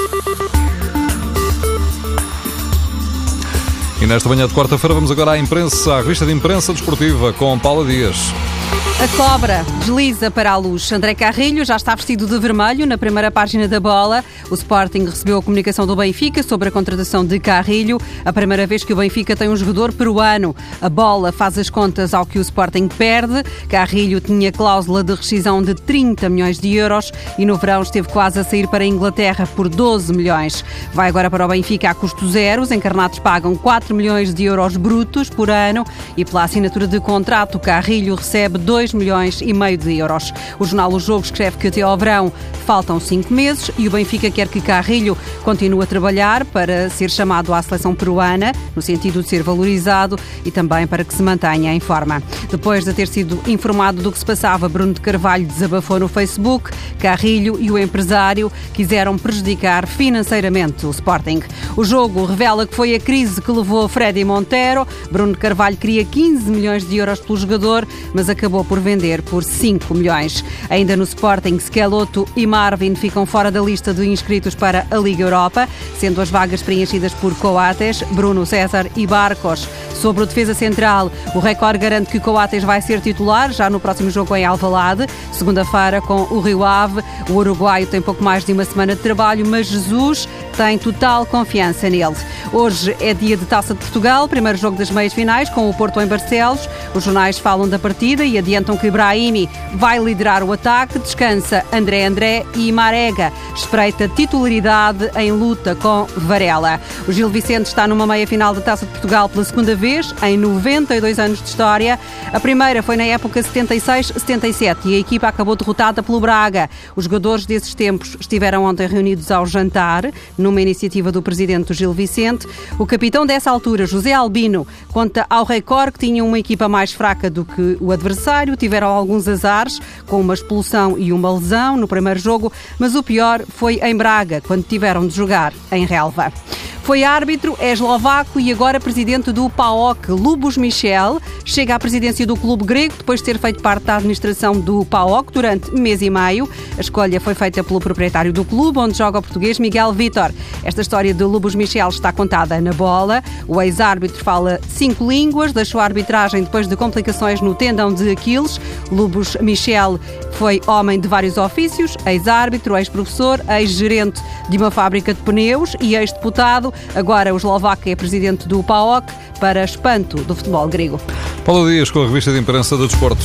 thank you nesta manhã de quarta-feira vamos agora à imprensa, à revista de imprensa desportiva com Paula Dias. A cobra desliza para a luz. André Carrilho já está vestido de vermelho na primeira página da bola. O Sporting recebeu a comunicação do Benfica sobre a contratação de Carrilho. A primeira vez que o Benfica tem um jogador peruano. A bola faz as contas ao que o Sporting perde. Carrilho tinha cláusula de rescisão de 30 milhões de euros e no verão esteve quase a sair para a Inglaterra por 12 milhões. Vai agora para o Benfica a custo zero. Os encarnados pagam 4 milhões de euros brutos por ano e pela assinatura de contrato, Carrilho recebe 2 2 milhões e meio de euros. O jornal O Jogo escreve que até ao verão faltam cinco meses e o Benfica quer que Carrilho continue a trabalhar para ser chamado à seleção peruana, no sentido de ser valorizado e também para que se mantenha em forma. Depois de ter sido informado do que se passava, Bruno de Carvalho desabafou no Facebook. Carrilho e o empresário quiseram prejudicar financeiramente o Sporting. O jogo revela que foi a crise que levou Freddy Montero. Bruno Carvalho queria 15 milhões de euros pelo jogador, mas acabou por vender por 5 milhões. Ainda no Sporting, Skeloto e Marvin ficam fora da lista de inscritos para a Liga Europa, sendo as vagas preenchidas por Coates, Bruno César e Barcos. Sobre o defesa central, o recorde garante que Coates vai ser titular já no próximo jogo em Alvalade, segunda-feira com o Rio Ave. O uruguaio tem pouco mais de uma semana de trabalho, mas Jesus tem total confiança nele. Hoje é dia de Taça de Portugal, primeiro jogo das meias finais com o Porto em Barcelos. Os jornais falam da partida e adiantam que Brahimi vai liderar o ataque, descansa André André e Marega espreita titularidade em luta com Varela. O Gil Vicente está numa meia final da Taça de Portugal pela segunda vez em 92 anos de história. A primeira foi na época 76-77 e a equipa acabou derrotada pelo Braga. Os jogadores desses tempos estiveram ontem reunidos ao jantar, numa iniciativa do presidente do Gil Vicente. O capitão dessa altura, José Albino, conta ao Record que tinha uma equipa mais fraca do que o adversário, tiveram alguns azares, com uma expulsão e uma lesão no primeiro jogo, mas o pior foi em Braga, quando tiveram de jogar em relva. Foi árbitro, é eslovaco e agora presidente do PAOK. Lubos Michel chega à presidência do clube grego depois de ter feito parte da administração do PAOK durante mês e meio. A escolha foi feita pelo proprietário do clube, onde joga o português Miguel Vitor. Esta história de Lubos Michel está contada na bola. O ex-árbitro fala cinco línguas, deixou a arbitragem depois de complicações no tendão de Aquiles. Lubos Michel foi homem de vários ofícios, ex-árbitro, ex-professor, ex-gerente de uma fábrica de pneus e ex-deputado. Agora o eslovaco é presidente do PAOK para espanto do futebol grego. Paulo Dias com a revista de imprensa do desporto.